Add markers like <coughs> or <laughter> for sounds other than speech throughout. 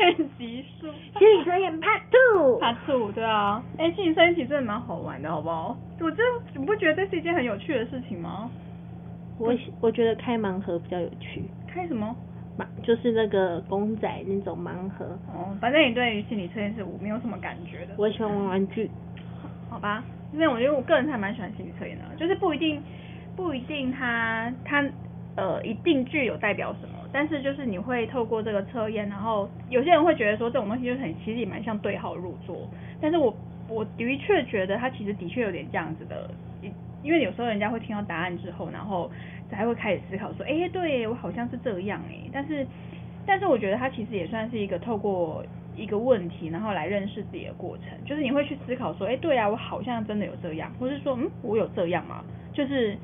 骗集数，心理测验 Part Two，Part Two，对啊，哎、欸，心理测验其实真的蛮好玩的，好不好？我这你不觉得这是一件很有趣的事情吗？我我觉得开盲盒比较有趣。开什么？盲就是那个公仔那种盲盒。哦，反正你对于心理测验是没有什么感觉的。我喜欢玩玩具。好吧，因为我觉得我个人还蛮喜欢心理测验的，就是不一定不一定它它呃一定具有代表什么。但是就是你会透过这个测验，然后有些人会觉得说这种东西就很其实也蛮像对号入座。但是我我的确觉得它其实的确有点这样子的，因为有时候人家会听到答案之后，然后才会开始思考说，哎，对我好像是这样哎。但是但是我觉得它其实也算是一个透过一个问题，然后来认识自己的过程。就是你会去思考说，哎，对啊，我好像真的有这样，或是说，嗯，我有这样吗？就是。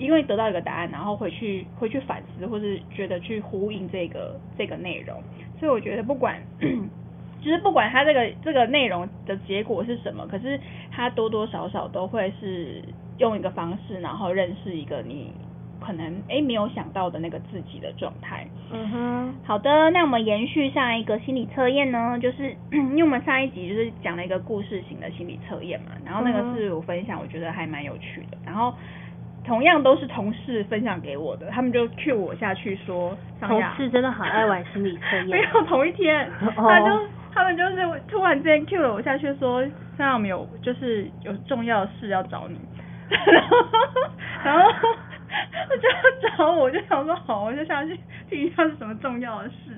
因为得到一个答案，然后回去回去反思，或是觉得去呼应这个这个内容，所以我觉得不管，<coughs> 就是不管它这个这个内容的结果是什么，可是它多多少少都会是用一个方式，然后认识一个你可能诶没有想到的那个自己的状态。嗯哼，好的，那我们延续下一个心理测验呢，就是 <coughs> 因为我们上一集就是讲了一个故事型的心理测验嘛，然后那个是我分享，我觉得还蛮有趣的，然后。同样都是同事分享给我的，他们就 cue 我下去说，同事真的好爱玩心理测验。<laughs> 没有同一天，他就他们就是突然之间 cue 了我下去说，现在我们有就是有重要的事要找你，<laughs> 然后 <laughs> 然后他就要找我，我就想说好，我就下去听一下是什么重要的事。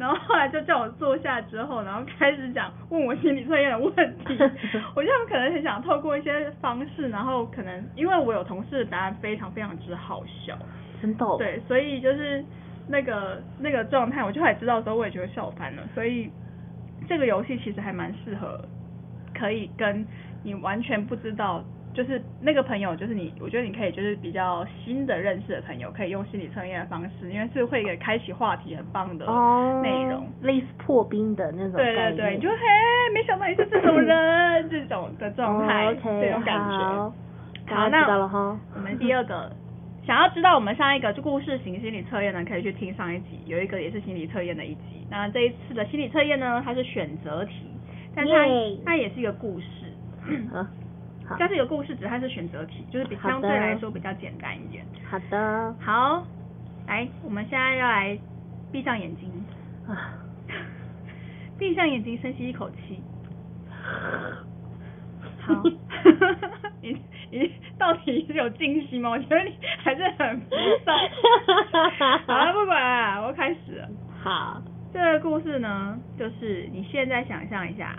然后后来就叫我坐下之后，然后开始讲问我心理测验的问题。<laughs> 我觉得他们可能很想透过一些方式，然后可能因为我有同事的答案非常非常之好笑，真的。对，所以就是那个那个状态，我就还知道的时候，我也觉得笑翻了。所以这个游戏其实还蛮适合，可以跟你完全不知道。就是那个朋友，就是你，我觉得你可以就是比较新的认识的朋友，可以用心理测验的方式，因为是会给开启话题很棒的内容，哦，类似破冰的那种。对对对，你就嘿，没想到你是这种人，这种的状态，哦 okay, 这种感觉。好，好，那。我们第二个想要知道我们上一个就故事型心理测验呢，可以去听上一集，有一个也是心理测验的一集。那这一次的心理测验呢，它是选择题，但它它也是一个故事。嗯这是有故事，只是它是选择题，就是比相对来说比较简单一点。好的。好，来，我们现在要来闭上眼睛啊，闭上眼睛，深吸一口气。<laughs> 好。<laughs> 你你到底是有惊喜吗？我觉得你还是很浮躁。<laughs> 好了，不管了，我开始了。好。这个故事呢，就是你现在想象一下，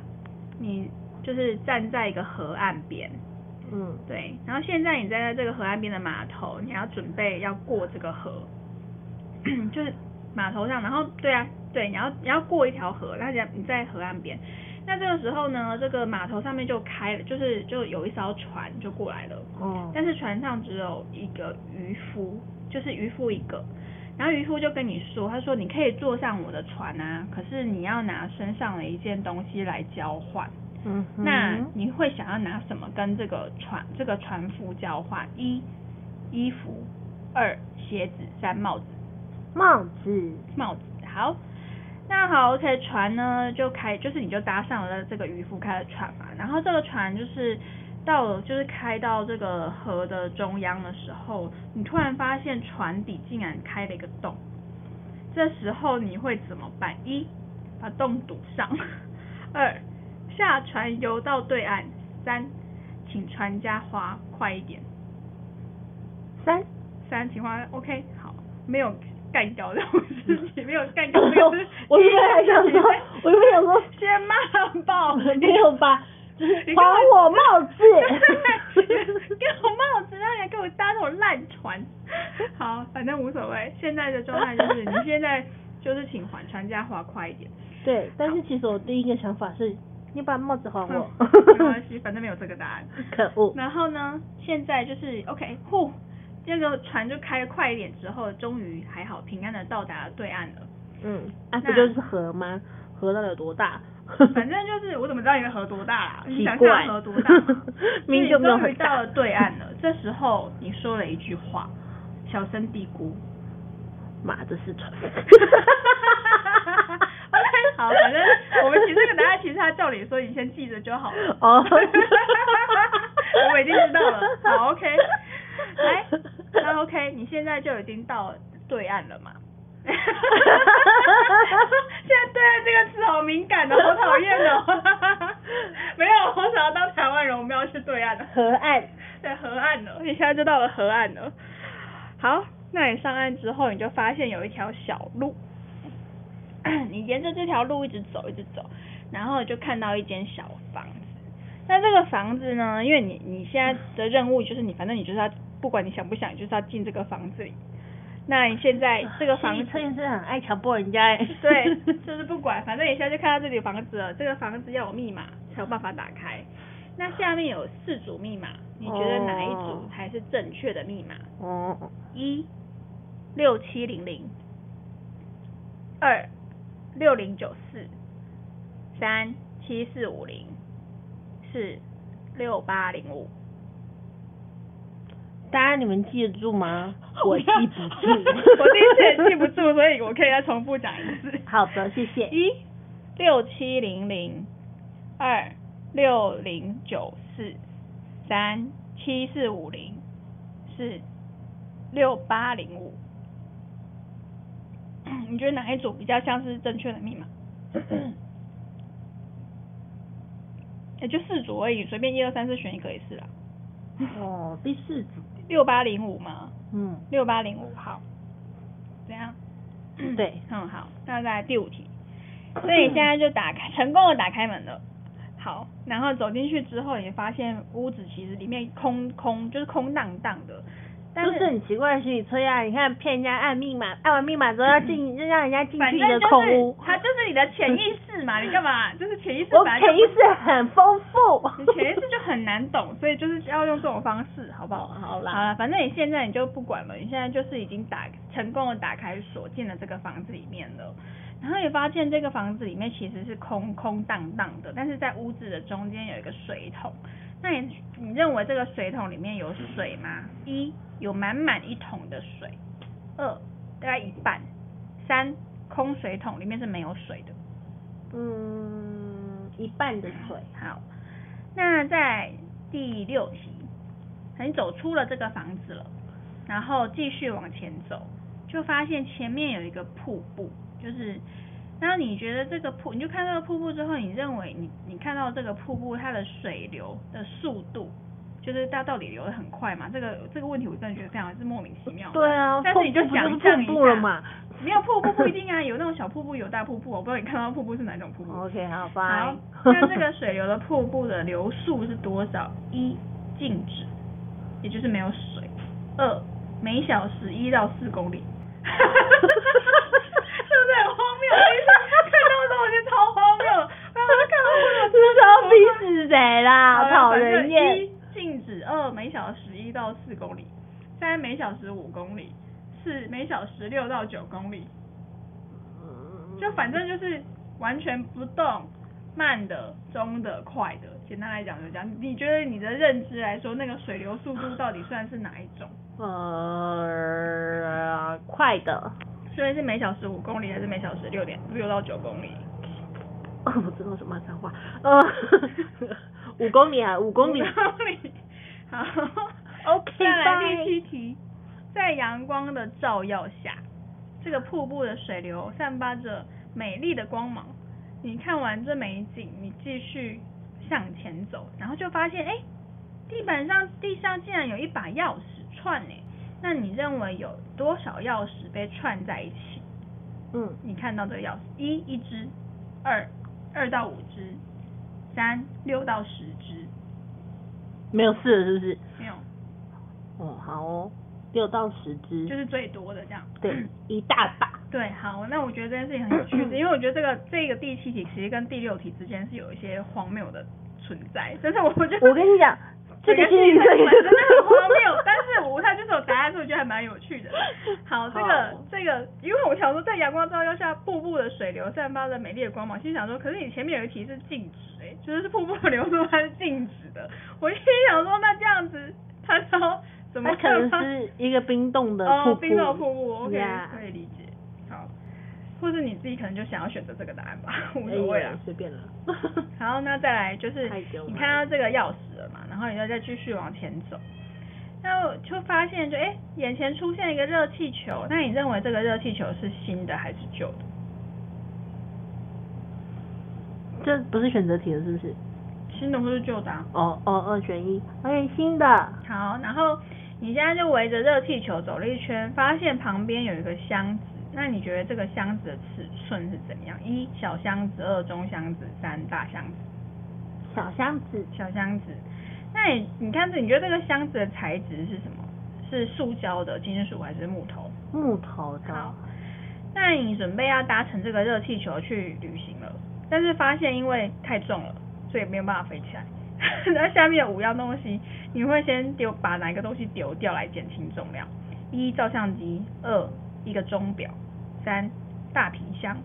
你。就是站在一个河岸边，嗯，对。然后现在你站在这个河岸边的码头，你要准备要过这个河，<clears throat> 就是码头上。然后对啊，对，你要你要过一条河，那你在河岸边。那这个时候呢，这个码头上面就开了，就是就有一艘船就过来了。哦。但是船上只有一个渔夫，就是渔夫一个。然后渔夫就跟你说，他说你可以坐上我的船啊，可是你要拿身上的一件东西来交换。嗯，那你会想要拿什么跟这个船这个船夫交换？一衣服，二鞋子，三帽子。帽子，帽子。好，那好，OK，船呢就开，就是你就搭上了这个渔夫开的船嘛。然后这个船就是到了，就是开到这个河的中央的时候，你突然发现船底竟然开了一个洞。这时候你会怎么办？一把洞堵上，<laughs> 二。下船游到对岸，三，请船家划快一点。三三，请划 OK 好，没有干掉这种事情，<laughs> 没有干掉这种事情。我是不是还想说，<laughs> 我是想说先骂爆，<laughs> 没有吧？还我帽子，给我帽子，然后你给我搭这种烂船。好，反正无所谓。现在的状态就是，你现在就是请还船家划快一点。对，但是其实我第一个想法是，你把帽子还我。嗯、<laughs> 没关系，反正没有这个答案。可恶。然后呢，现在就是 OK，呼，这个船就开快一点之后，终于还好平安的到达了对岸了。嗯，啊，不就是河吗？河到底有多大？反正就是，我怎么知道你的河多大啦？<laughs> 你想想河多大？<laughs> 明明就终于到了对岸了。这时候你说了一句话，小声嘀咕：“妈，这是船。” <laughs> 好，反正我们其实这个答案，其实他叫你说你先记着就好了。哦。<laughs> 我已经知道了。好，OK。来，那 OK，你现在就已经到对岸了嘛？哈哈哈哈哈！现在对岸这个词好敏感哦，好讨厌哦。没有，我想要当台湾人，我们要去对岸的河岸。对，河岸了，你现在就到了河岸了。好，那你上岸之后，你就发现有一条小路。你沿着这条路一直走，一直走，然后就看到一间小房子。那这个房子呢？因为你你现在的任务就是你，反正你就是要，不管你想不想，你就是要进这个房子里。那你现在这个房子，测验是很爱强迫人家。<laughs> 对，<laughs> 就是不管，反正你现在就看到这里有房子了。这个房子要有密码才有办法打开。那下面有四组密码，你觉得哪一组才是正确的密码？哦。一六七零零，二六零九四，三七四五零，四六八零五。大家你们记得住吗？<laughs> 我记不住，我第一次也记不住，所以我可以再重复讲一次。<laughs> 好的，谢谢。一六七零零，二六零九四，三七四五零，四六八零五。你觉得哪一组比较像是正确的密码？<coughs> 也就四组而已，随便一二三四选一个也是啦。哦，第四组。<laughs> 六八零五吗？嗯，六八零五好，怎样？对，嗯好，那再来第五题，所以你现在就打开，成功的打开门了。好，然后走进去之后，你发现屋子其实里面空空，就是空荡荡的。但是，是很奇怪的心理测验，你看骗人家按密码，按完密码之后要进，就让人家进去一个空屋。它就是你的潜意识嘛，你干嘛？就是潜意识。<laughs> 我潜意识很丰富。你潜意识就很难懂，所以就是要用这种方式，好不好？好啦。好了，反正你现在你就不管了，你现在就是已经打成功的打开锁进了这个房子里面了。然后也发现这个房子里面其实是空空荡荡的，但是在屋子的中间有一个水桶。那你你认为这个水桶里面有水吗？一有满满一桶的水，二大概一半，三空水桶里面是没有水的。嗯，一半的水。好，那在第六题，你走出了这个房子了，然后继续往前走，就发现前面有一个瀑布，就是。那你觉得这个瀑，你就看这个瀑布之后，你认为你你看到这个瀑布它的水流的速度，就是它到底流的很快嘛？这个这个问题我真的觉得非常是莫名其妙。对啊，但是你就想象一下，了嘛？没有瀑布不一定啊，有那种小瀑布，有大瀑布，我不知道你看到瀑布是哪种瀑布。OK，好吧。好，那这个 <laughs> 水流的瀑布的流速是多少？一静止，也就是没有水。二每小时一到四公里。<laughs> 是不是很荒谬？看到的时候我觉得超荒谬，然后看到我就知道逼死谁啦，讨人厌。一静止，二每小时一到四公里，三每小时五公里，四每小时六到九公里。就反正就是完全不动，慢的、中的、快的。简单来讲就这样。你觉得你的认知来说，那个水流速度到底算是哪一种？呃，快的。所以是每小时五公里还是每小时六点六到九公里？哦，我知道什么脏话。呃，五公里啊，五公里。五公里。好，OK。<laughs> 再来第七题，在阳光的照耀下，这个瀑布的水流散发着美丽的光芒。你看完这美景，你继续向前走，然后就发现，哎，地板上地上竟然有一把钥匙串呢。那你认为有多少钥匙被串在一起？嗯，你看到这个钥匙，一一只，二二到五只，三六到十只，没有四了是不是？没有。哦，好哦，六到十只，就是最多的这样。对，一大把。<clears throat> 对，好，那我觉得这件事情很有趣，因为我觉得这个这个第七题其实跟第六题之间是有一些荒谬的存在，但是我觉得我跟你讲。这个心理测验真的很荒谬，但是我他就是有答案，所以我觉得还蛮有趣的。<laughs> 好，这个这个，因为我想说，在阳光照耀下，瀑布的水流散发着美丽的光芒，心想说，可是你前面有一题是静止，哎，就是瀑布流出它是静止的。我心想说，那这样子，他说怎么可能是一个冰冻的瀑布？哦，冰冻瀑布，OK. 可以理解。或是你自己可能就想要选择这个答案吧，<laughs> 无所谓了，随便了。<laughs> <laughs> 好，那再来就是你看到这个钥匙了嘛，然后你就再继续往前走，那就发现就哎、欸，眼前出现一个热气球，那你认为这个热气球是新的还是旧的？这不是选择题了，是不是？新的或是旧的、啊？哦哦，二选一，OK，新的。好，然后你现在就围着热气球走了一圈，发现旁边有一个箱子。那你觉得这个箱子的尺寸是怎样？一小箱子，二中箱子，三大箱子。小箱子，小箱子。那你你看这，你觉得这个箱子的材质是什么？是塑胶的、金属还是木头？木头的。好。那你准备要搭乘这个热气球去旅行了，但是发现因为太重了，所以没有办法飞起来。<laughs> 那下面有五样东西，你会先丢把哪个东西丢掉来减轻重量？一照相机，二。一个钟表，三大皮箱，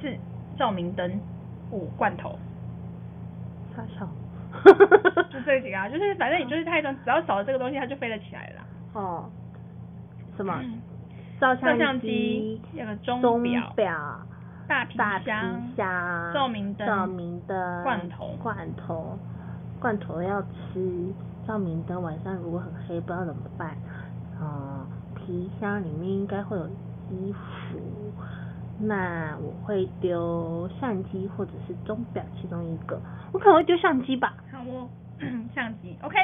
四照明灯，五罐头。太少。就这几个啊，就是反正你就是太重，只要少了这个东西，它就飞得起来了。哦。什么？嗯、照相机，那个钟表，大皮箱，照明灯，照明灯，罐头，罐头，罐头要吃，照明灯晚上如果很黑，不知道怎么办。哦。皮箱里面应该会有衣服，那我会丢相机或者是钟表其中一个，我可能会丢相机吧。好哦，<clears throat> 相机，OK，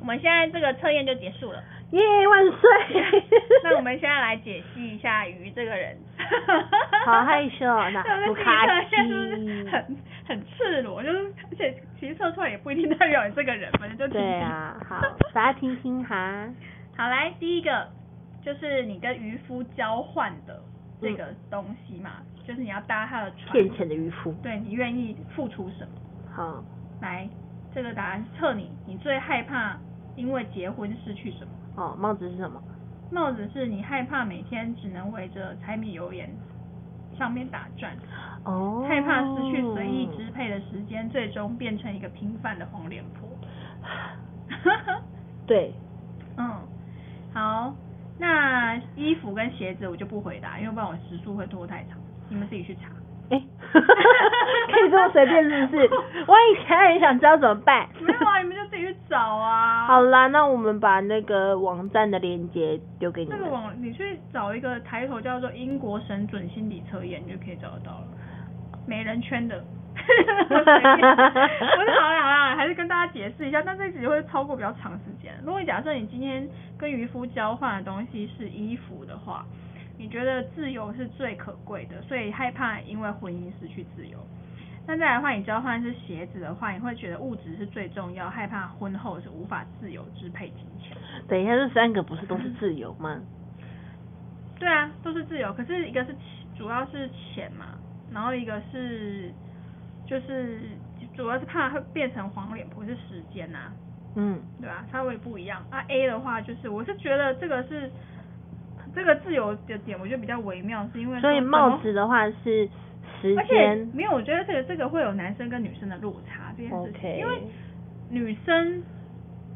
我们现在这个测验就结束了，耶、yeah, 万岁！那我们现在来解析一下鱼这个人，<laughs> 好害羞，那 <laughs> 不卡西，很很赤裸，就是而且其实测出来也不一定代表你这个人，反正就听听对啊，好，大家听听哈。<laughs> 好，来第一个。就是你跟渔夫交换的这个东西嘛，嗯、就是你要搭他的船。骗钱的渔夫。对，你愿意付出什么？好，来，这个答案测你，你最害怕因为结婚失去什么？哦，帽子是什么？帽子是你害怕每天只能围着柴米油盐上面打转。哦。害怕失去随意支配的时间，最终变成一个平凡的黄脸婆。对。<laughs> 嗯，好。那衣服跟鞋子我就不回答，因为不然我时速会拖太长，你们自己去查。哎、欸，<laughs> 可以这么随便是不是？万一其他人想知道怎么办？没有啊，你们就自己去找啊。好啦，那我们把那个网站的链接丢给你们。这个网你去找一个抬头叫做英国神准心理测验，你就可以找得到了。美人圈的。不是好了好了，还是跟大家解释一下，但这集会超过比较长时间。如果假设你今天跟渔夫交换的东西是衣服的话，你觉得自由是最可贵的，所以害怕因为婚姻失去自由。那再来的话，你交换是鞋子的话，你会觉得物质是最重要，害怕婚后是无法自由支配金钱。等一下，这三个不是都是自由吗？对啊，都是自由，可是一个是主要是钱嘛，然后一个是。就是主要是怕会变成黄脸婆，是时间呐、啊，嗯，对吧？稍微不一样。啊 A 的话就是，我是觉得这个是这个自由的点，我觉得比较微妙，是因为所以帽子的话是时间，没有，我觉得这个这个会有男生跟女生的落差这件事情.因为女生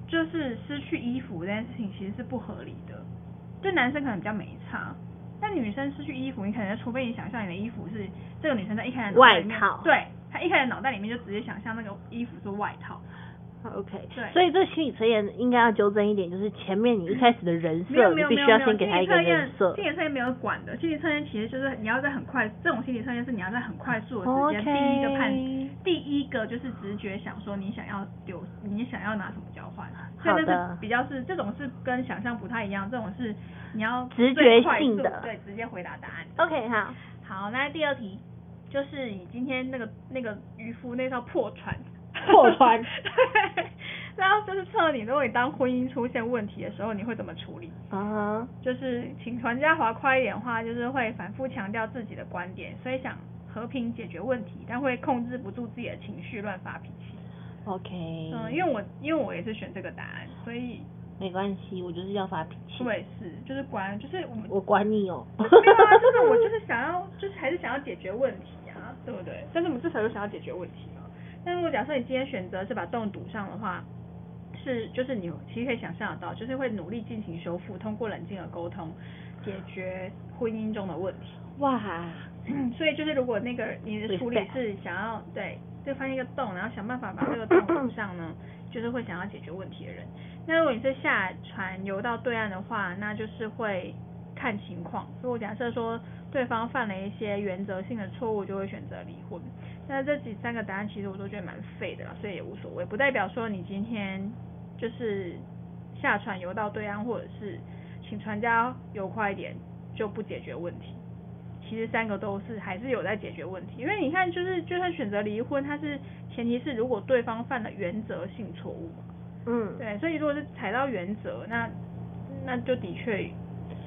就是失去衣服这件事情其实是不合理的，对男生可能比较没差，但女生失去衣服，你可能除非你想象你的衣服是这个女生在一开始外套，对。他一开始脑袋里面就直接想象那个衣服是外套，OK，对，所以这心理测验应该要纠正一点，就是前面你一开始的人设，你必须要先给他一个人设。心理测验没有管的，心理测验其实就是你要在很快，这种心理测验是你要在很快速的时间，第一个判第一个就是直觉想说你想要丢，你想要拿什么交换，所以这是比较是这种是跟想象不太一样，这种是你要直觉性的，对，直接回答答案。OK，好，好，那第二题。就是你今天那个那个渔夫那艘破船，破船，<laughs> 然后就是测你，如果你当婚姻出现问题的时候，你会怎么处理？啊、uh，huh. 就是请船家划快一点的话，就是会反复强调自己的观点，所以想和平解决问题，但会控制不住自己的情绪，乱发脾气。OK。嗯，因为我因为我也是选这个答案，所以没关系，我就是要发脾气。我也是，就是管，就是我我管你哦。没有啊，就是我就是想要，<laughs> 就是还是想要解决问题啊，对不对？但是我们至少有想要解决问题嘛。但如果假设你今天选择是把洞堵上的话，是就是你其实可以想象得到，就是会努力进行修复，通过冷静的沟通解决婚姻中的问题。哇，所以就是如果那个你的处理是想要对，就发现一个洞，然后想办法把这个洞堵上呢，<laughs> 就是会想要解决问题的人。那如果你是下船游到对岸的话，那就是会看情况。如果假设说对方犯了一些原则性的错误，就会选择离婚。那这几三个答案其实我都觉得蛮废的啦，所以也无所谓，不代表说你今天就是下船游到对岸，或者是请船家游快一点就不解决问题。其实三个都是还是有在解决问题，因为你看，就是就算选择离婚，它是前提是如果对方犯了原则性错误嘛。嗯。对，所以如果是踩到原则，那那就的确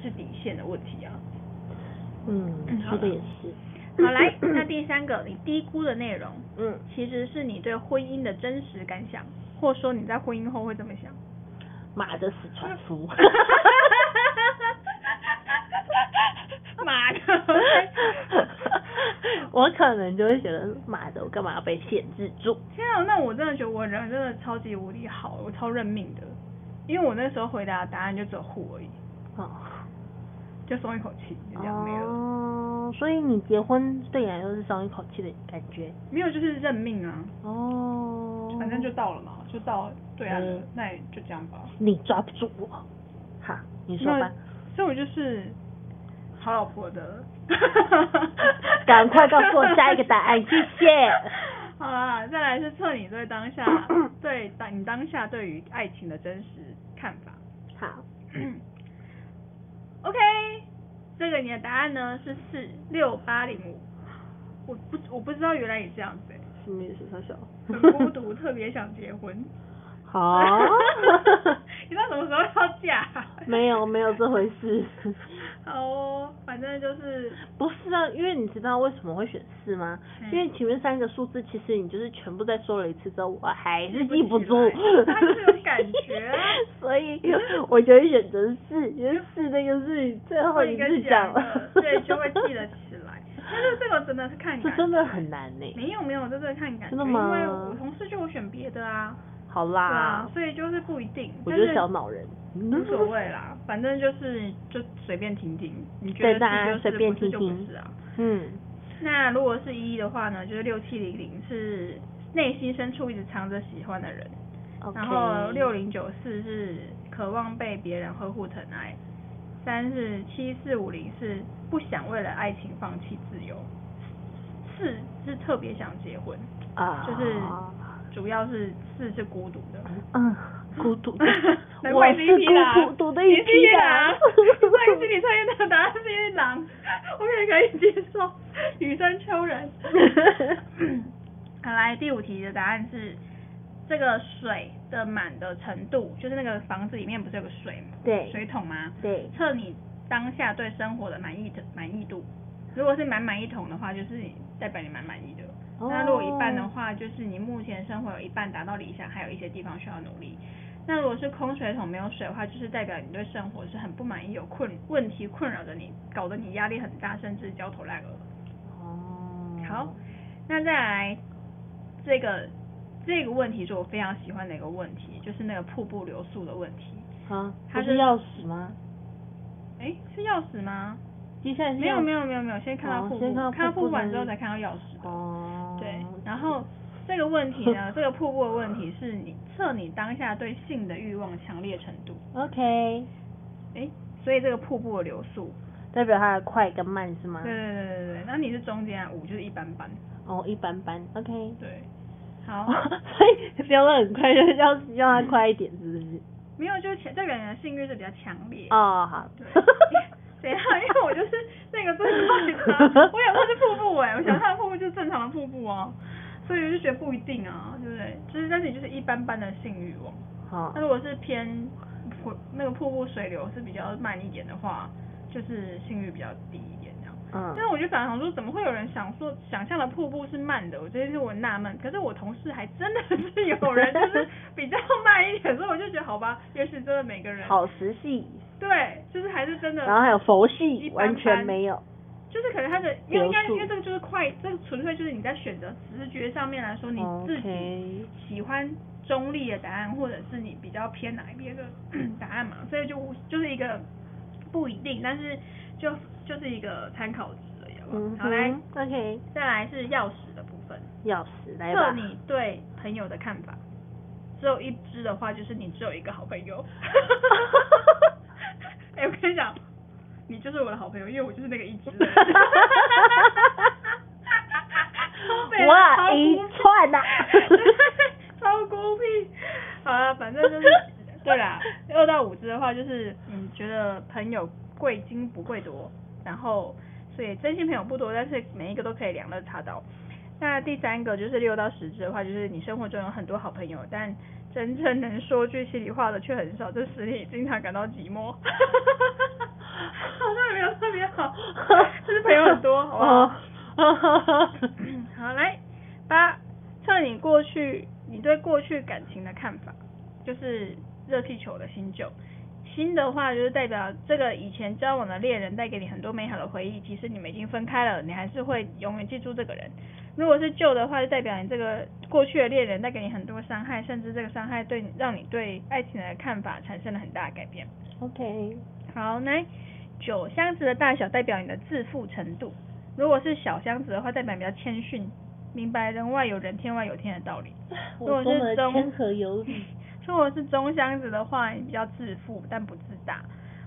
是底线的问题啊。嗯，说的也是。好，来，那第三个你低估的内容，嗯，其实是你对婚姻的真实感想，或者说你在婚姻后会怎么想。妈的死船夫。<laughs> 妈的，<laughs> 我可能就会觉得妈的，我干嘛要被限制住？天啊，那我真的觉得我人真的超级无敌好，我超认命的，因为我那时候回答的答案就只有护而已，哦，就松一口气，就这样没了。哦，所以你结婚对你来说是松一口气的感觉？没有，就是认命啊。哦，反正就到了嘛，就到对啊，嗯、那也就这样吧。你抓不住我，好，你说吧。所以我就是。好老婆的，赶快告诉我下一个答案，谢谢。<laughs> 好啦，再来是测你对当下 <coughs> 对当你当下对于爱情的真实看法。好 <coughs> <coughs>，OK，这个你的答案呢是四六八零五，我不我不知道原来也这样子，什么意思？他小，很孤独，特别想结婚。好，<laughs> 你知道什么时候要嫁？<laughs> 没有没有这回事。<laughs> 好哦，反正就是不是啊，因为你知道为什么会选四吗？嗯、因为前面三个数字其实你就是全部再说了一次之后，我还是记不住，它是有感觉、啊，所以我就会选择四，因为四那个是最后一次讲了，对，就会记得起来。但是这个真的是看感觉，这真的很难呢。没有没有，这是看感觉，真的吗？因为我同事就有选别的啊。好啦，啊，所以就是不一定。我觉得小脑人，无所谓啦，反正就是就随便听听，你觉得是就是，不是就不是啊。嗯，那如果是一的话呢，就是六七零零是内心深处一直藏着喜欢的人，Okay. 然后六零九四是渴望被别人呵护疼爱，三是七四五零是不想为了爱情放弃自由，四是特别想结婚啊，就是。主要是是是孤独的，嗯，孤独的，<laughs> 我是孤独的一匹狼。关于心理测验的答案是狼，我也可以接受。雨生秋人。好，来第五题的答案是这个水的满的程度，就是那个房子里面不是有个水吗？对。水桶吗？对。测你当下对生活的满意的满意度，如果是满满一桶的话，就是代表你蛮满意的。那如果一半的话，就是你目前生活有一半达到理想，还有一些地方需要努力。那如果是空水桶没有水的话，就是代表你对生活是很不满意，有困问题困扰着你，搞得你压力很大，甚至焦头烂额。哦。好，那再来这个这个问题是我非常喜欢的一个问题，就是那个瀑布流速的问题。啊，它是钥匙吗？哎，是钥匙吗？接下来没有没有没有没有，先看到瀑布，哦、看到瀑布完之后才看到钥匙。哦。对，然后这个问题呢，<laughs> 这个瀑布的问题是你测你当下对性的欲望强烈程度。OK。哎，所以这个瀑布的流速代表它的快跟慢是吗？对对对对对，那你是中间啊，五就是一般般。哦，一般般。OK。对。好。<laughs> 所以飙的很快，就要要它快一点，是不是？没有，就前这个人的性欲是比较强烈。哦，好。对。<laughs> 等一下，因为我就是那个最快的，我想它是瀑布哎，我想它的瀑布就是正常的瀑布哦。所以我就觉得不一定啊，对不对？就是但是你就是一般般的性欲望。好。那如果是偏瀑那个瀑布水流是比较慢一点的话，就是性欲比较低一点这样。嗯。但是我就反而想说，怎么会有人想说想象的瀑布是慢的？我觉得是我纳闷。可是我同事还真的是有人 <laughs> 就是比较慢一点，所以我就觉得好吧，也许真的每个人。好实细。对，就是还是真的。然后还有佛系，完全没有。就是可能他的，因为应该因为这个就是快，这个纯粹就是你在选择直觉上面来说，你自己喜欢中立的答案，或者是你比较偏哪一边的 <clears throat> 答案嘛，所以就就是一个不一定，但是就就是一个参考值而已。嗯，好来，OK，再来是钥匙的部分。钥匙来吧。测你对朋友的看法，只有一只的话，就是你只有一个好朋友。<laughs> 哎、欸，我跟你讲。你就是我的好朋友，因为我就是那个一只。<laughs> 哇，一串呐，<laughs> 超孤僻。好了，反正就是，<laughs> 对啦，二到五只的话，就是你觉得朋友贵精不贵多，然后所以真心朋友不多，但是每一个都可以两肋插刀。那第三个就是六到十只的话，就是你生活中有很多好朋友，但真正能说句心里话的却很少，这使你经常感到寂寞。好像也没有特别好，就是朋友很多，好不好？好，来八，测你过去，你对过去感情的看法，就是热气球的新旧。新的话就是代表这个以前交往的恋人带给你很多美好的回忆，即使你们已经分开了，你还是会永远记住这个人。如果是旧的话，就代表你这个过去的恋人带给你很多伤害，甚至这个伤害对让你对爱情的看法产生了很大的改变。OK，好，来。九箱子的大小代表你的自负程度，如果是小箱子的话，代表你比较谦逊，明白人外有人，天外有天的道理。<laughs> 如果是中，天和有理。<laughs> 如果是中箱子的话，你比较自负但不自大，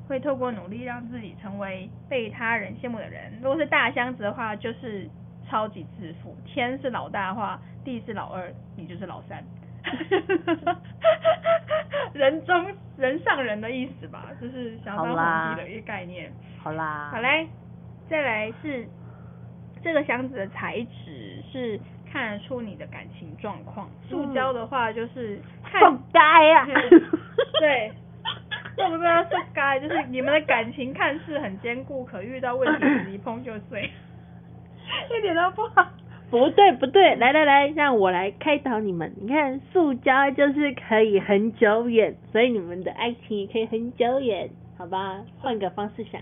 会透过努力让自己成为被他人羡慕的人。如果是大箱子的话，就是超级自负，天是老大的话，地是老二，你就是老三。<laughs> 人中人上人的意思吧，就是想当皇帝的一个概念。好啦。好嘞，再来是这个箱子的材质是看得出你的感情状况。塑胶的话就是看。塑胶呀。<laughs> 对。这不是塑胶，就是你们的感情看似很坚固，可遇到问题时一碰就碎。<laughs> 一点都不好。不对不对，来来来，让我来开导你们。你看，塑胶就是可以很久远，所以你们的爱情也可以很久远，好吧？换个方式想。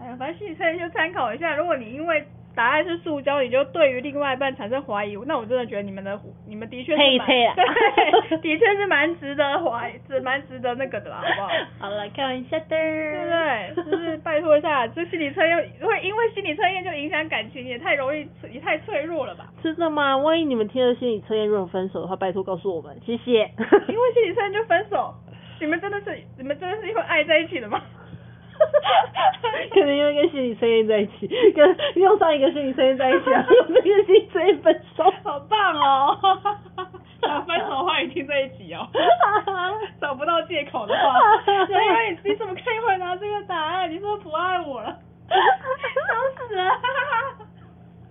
哎呀，反正心理测验就参考一下。如果你因为答案是塑胶，你就对于另外一半产生怀疑，那我真的觉得你们的你们的确是蛮，配配啊、<laughs> 对，的确是蛮值得怀，是蛮值得那个的啦，好不好？好了，开玩笑的，对不对？就是拜托一下，这心理测验会因为心理测验就影响感情，也太容易，也太脆弱了吧？真的吗？万一你们听了心理测验如果分手的话，拜托告诉我们，谢谢。因为心理测验就分手，你们真的是你们真的是因为爱在一起的吗？<laughs> 可能因为跟心理测验在一起，跟用上一个心理测验在一起，然后用这个心理测验分手，好棒哦！<laughs> 想分手的话，你听在一起哦。<laughs> 找不到借口的话，因为你你怎么可以回答这个答案？你说不爱我了，笑死了！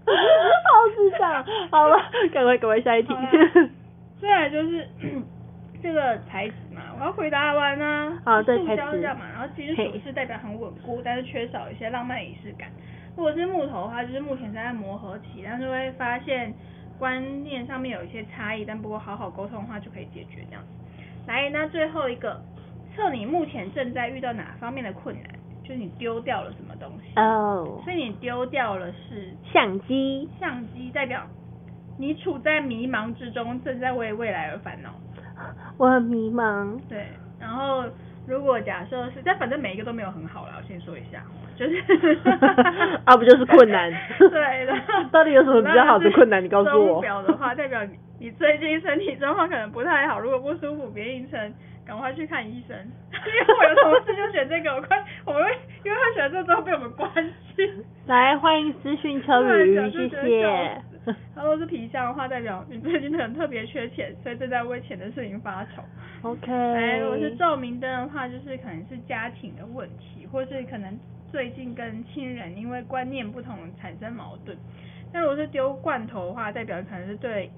好智障，好了，赶快赶快下一题。接下来就是 <coughs> 这个材我要回答完呢。好，对，塑胶这样嘛，然后金属是代表很稳固，但是缺少一些浪漫仪式感。如果是木头的话，就是目前在磨合期，但是会发现观念上面有一些差异，但不过好好沟通的话就可以解决这样子。来，那最后一个，测你目前正在遇到哪方面的困难，就是你丢掉了什么东西。哦。Oh. 所以你丢掉了是相机。相机代表你处在迷茫之中，正在为未来而烦恼。<laughs> 我很迷茫。对，然后如果假设是，但反正每一个都没有很好了，我先说一下，就是 <laughs> 啊，不就是困难？<laughs> 对的。到底有什么比较好的困难？你告诉我。表的话，代表你你最近身体状况可能不太好，如果不舒服，别硬撑，赶快去看医生。因为我有同事就选这个，我快我们会因为他选这个之后被我们关心。来，欢迎私讯秋雨，谢谢。<laughs> 他说是皮相的话，代表你最近可能特别缺钱，所以正在为钱的事情发愁。OK。哎，如果是照明灯的话，就是可能是家庭的问题，或是可能最近跟亲人因为观念不同产生矛盾。那如果是丢罐头的话，代表可能是对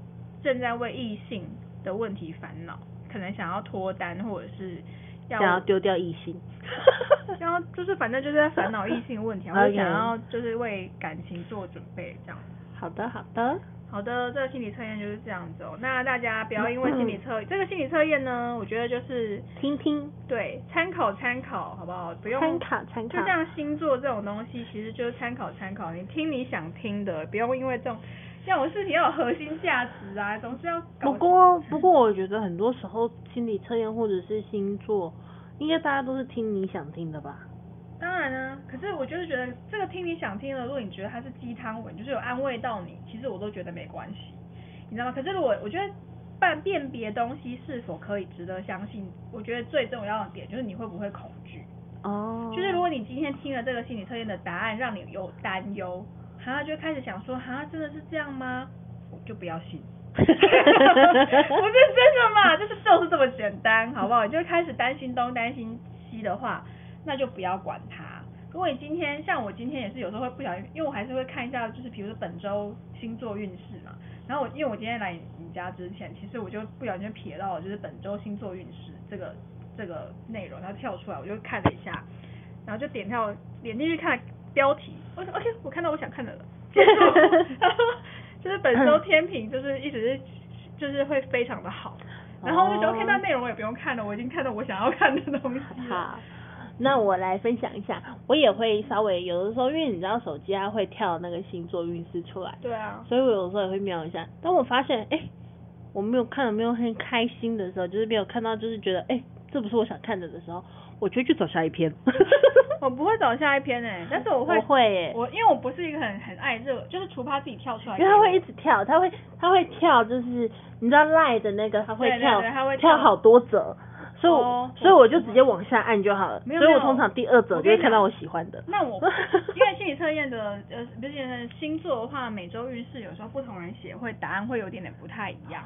正在为异性的问题烦恼，可能想要脱单或者是要想要丢掉异性，<laughs> 然后就是反正就是在烦恼异性问题，<laughs> 或者想要就是为感情做准备这样。好的，好的。好的，这个心理测验就是这样子哦。那大家不要因为心理测、嗯、这个心理测验呢，我觉得就是听听，对，参考参考，好不好？不用参考参考。就像星座这种东西，其实就是参考参考。你听你想听的，不用因为这种这种事情要有核心价值啊，总是要。不过不过，我觉得很多时候心理测验或者是星座，应该大家都是听你想听的吧。当然呢，可是我就是觉得这个听你想听的，如果你觉得它是鸡汤文，就是有安慰到你，其实我都觉得没关系，你知道吗？可是如果我觉得辨辨别东西是否可以值得相信，我觉得最重要的点就是你会不会恐惧哦。就是如果你今天听了这个心理测验的答案，让你有担忧，然后就开始想说，哈，真的是这样吗？我就不要信，<laughs> 不是真的嘛？就是就是这么简单，好不好？你就开始担心东担心西的话。那就不要管它。如果你今天像我今天也是有时候会不小心，因为我还是会看一下，就是比如说本周星座运势嘛。然后我因为我今天来你家之前，其实我就不小心瞥到了就是本周星座运势这个这个内容，然后跳出来我就看了一下，然后就点跳点进去看标题，我说 OK，我看到我想看的了。<laughs> 就是本周天平就是一直是就是会非常的好，然后我就觉得 OK，那内容我也不用看了，我已经看到我想要看的东西了。那我来分享一下，我也会稍微有的时候，因为你知道手机它会跳那个星座运势出来，对啊，所以我有时候也会瞄一下。当我发现，哎、欸，我没有看到没有很开心的时候，就是没有看到，就是觉得，哎、欸，这不是我想看的的时候，我就会去找下一篇。<laughs> 我不会找下一篇诶、欸，但是我会，我会我因为我不是一个很很爱热，就是除怕自己跳出来，因为它会一直跳，它会它会跳，就是你知道赖的那个，它会跳，对对对，它会跳，跳好多则。所以，oh, 所以我就直接往下按就好了。没有，所以我通常第二则就会看到我喜欢的。那我 <laughs> 因为心理测验的呃，不是星座的话，每周运势有时候不同人写会答案会有点点不太一样。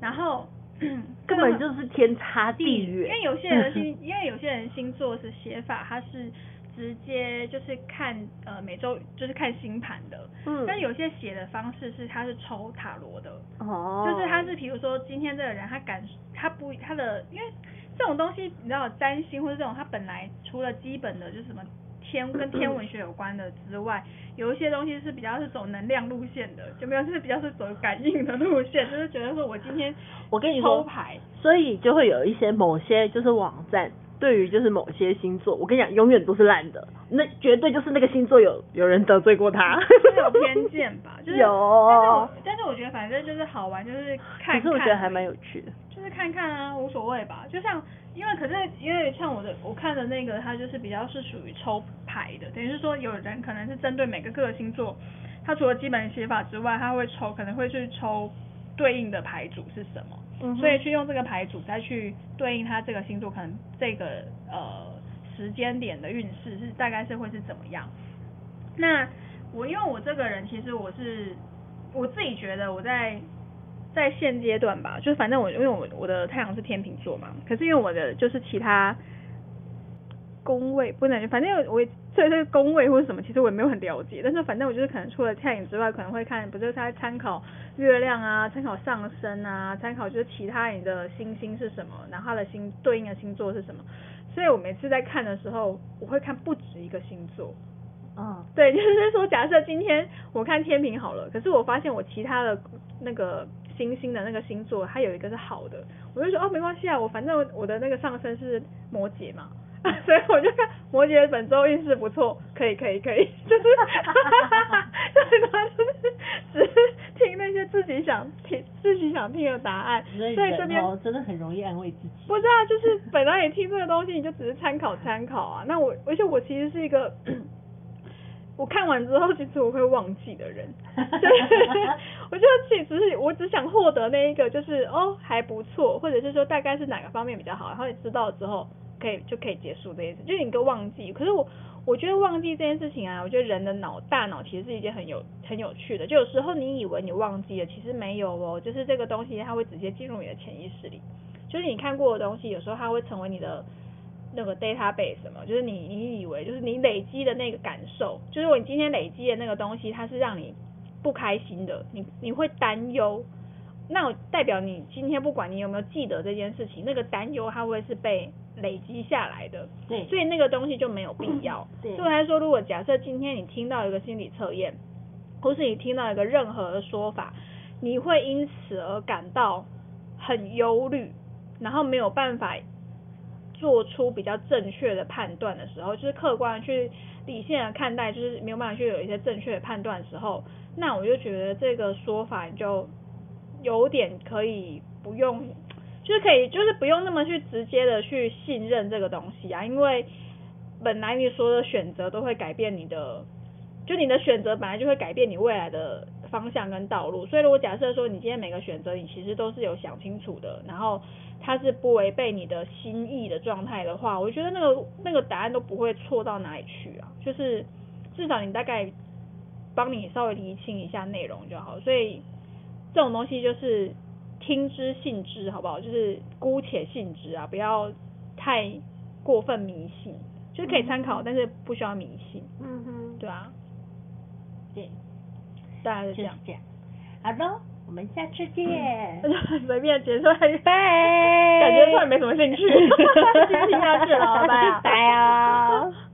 然后 <clears throat> 根本就是天差地远。因为有些人星，<laughs> 因为有些人星座是写法，他是直接就是看呃每周就是看星盘的。嗯。但有些写的方式是他是抽塔罗的。哦。就是他是比如说今天这个人他感他不他的因为。这种东西你知道，占星或者这种，它本来除了基本的就是什么天跟天文学有关的之外，<laughs> 有一些东西是比较是走能量路线的，就没有是比较是走感应的路线，<laughs> 就是觉得说我今天我跟你说抽牌，所以就会有一些某些就是网站对于就是某些星座，我跟你讲永远都是烂的，那绝对就是那个星座有有人得罪过他，是有偏见吧？就是、<laughs> 有，但是我但是我觉得反正就是好玩，就是看看，可是我觉得还蛮有趣的。就是看看啊，无所谓吧。就像，因为可是因为像我的我看的那个，它就是比较是属于抽牌的，等于是说有人可能是针对每个个星座，他除了基本写法之外，他会抽，可能会去抽对应的牌组是什么，嗯，所以去用这个牌组再去对应他这个星座可能这个呃时间点的运势是大概是会是怎么样。那我因为我这个人其实我是我自己觉得我在。在现阶段吧，就是反正我因为我我的太阳是天秤座嘛，可是因为我的就是其他宫位不能，反正我对这个宫位或者什么，其实我也没有很了解。但是反正我就是可能除了太阳之外，可能会看，不是他参考月亮啊，参考上升啊，参考就是其他人的星星是什么，然后它的星对应的星座是什么。所以我每次在看的时候，我会看不止一个星座。嗯，对，<laughs> 就是说假设今天我看天平好了，可是我发现我其他的那个。星星的那个星座，它有一个是好的，我就说哦，没关系啊，我反正我的那个上升是摩羯嘛，<laughs> 所以我就看摩羯本周运势不错，可以可以可以，<laughs> 就是哈哈哈哈就是他就是只是听那些自己想听自己想听的答案，所以这边真的很容易安慰自己。不是啊，就是本来你听这个东西，你就只是参考参考啊。那我而且我其实是一个。<clears throat> 我看完之后，其实我会忘记的人，<laughs> 我就其实是我只想获得那一个，就是哦还不错，或者是说大概是哪个方面比较好，然后你知道之后可以就可以结束这件事，就是你个忘记。可是我我觉得忘记这件事情啊，我觉得人的脑大脑其实是一件很有很有趣的，就有时候你以为你忘记了，其实没有哦，就是这个东西它会直接进入你的潜意识里，就是你看过的东西，有时候它会成为你的。那个 database 什么，就是你你以为就是你累积的那个感受，就是我今天累积的那个东西，它是让你不开心的，你你会担忧，那代表你今天不管你有没有记得这件事情，那个担忧它会是被累积下来的。对。所以那个东西就没有必要。对。对我来说，如果假设今天你听到一个心理测验，或是你听到一个任何的说法，你会因此而感到很忧虑，然后没有办法做出比较正确的判断的时候，就是客观去理性的看待，就是没有办法去有一些正确的判断的时候，那我就觉得这个说法就。有点可以不用，就是可以，就是不用那么去直接的去信任这个东西啊，因为本来你说的选择都会改变你的，就你的选择本来就会改变你未来的方向跟道路，所以如果假设说你今天每个选择你其实都是有想清楚的，然后它是不违背你的心意的状态的话，我觉得那个那个答案都不会错到哪里去啊，就是至少你大概帮你稍微厘清一下内容就好，所以。这种东西就是听之信之，好不好？就是姑且信之啊，不要太过分迷信，就是可以参考，嗯、但是不需要迷信。嗯哼，对啊，对，大概是这样。就是、这样。好的，我们下次见。<laughs> 随便结束，拜。感觉突然没什么兴趣，<laughs> <laughs> 继续听下去了，拜拜。拜啊。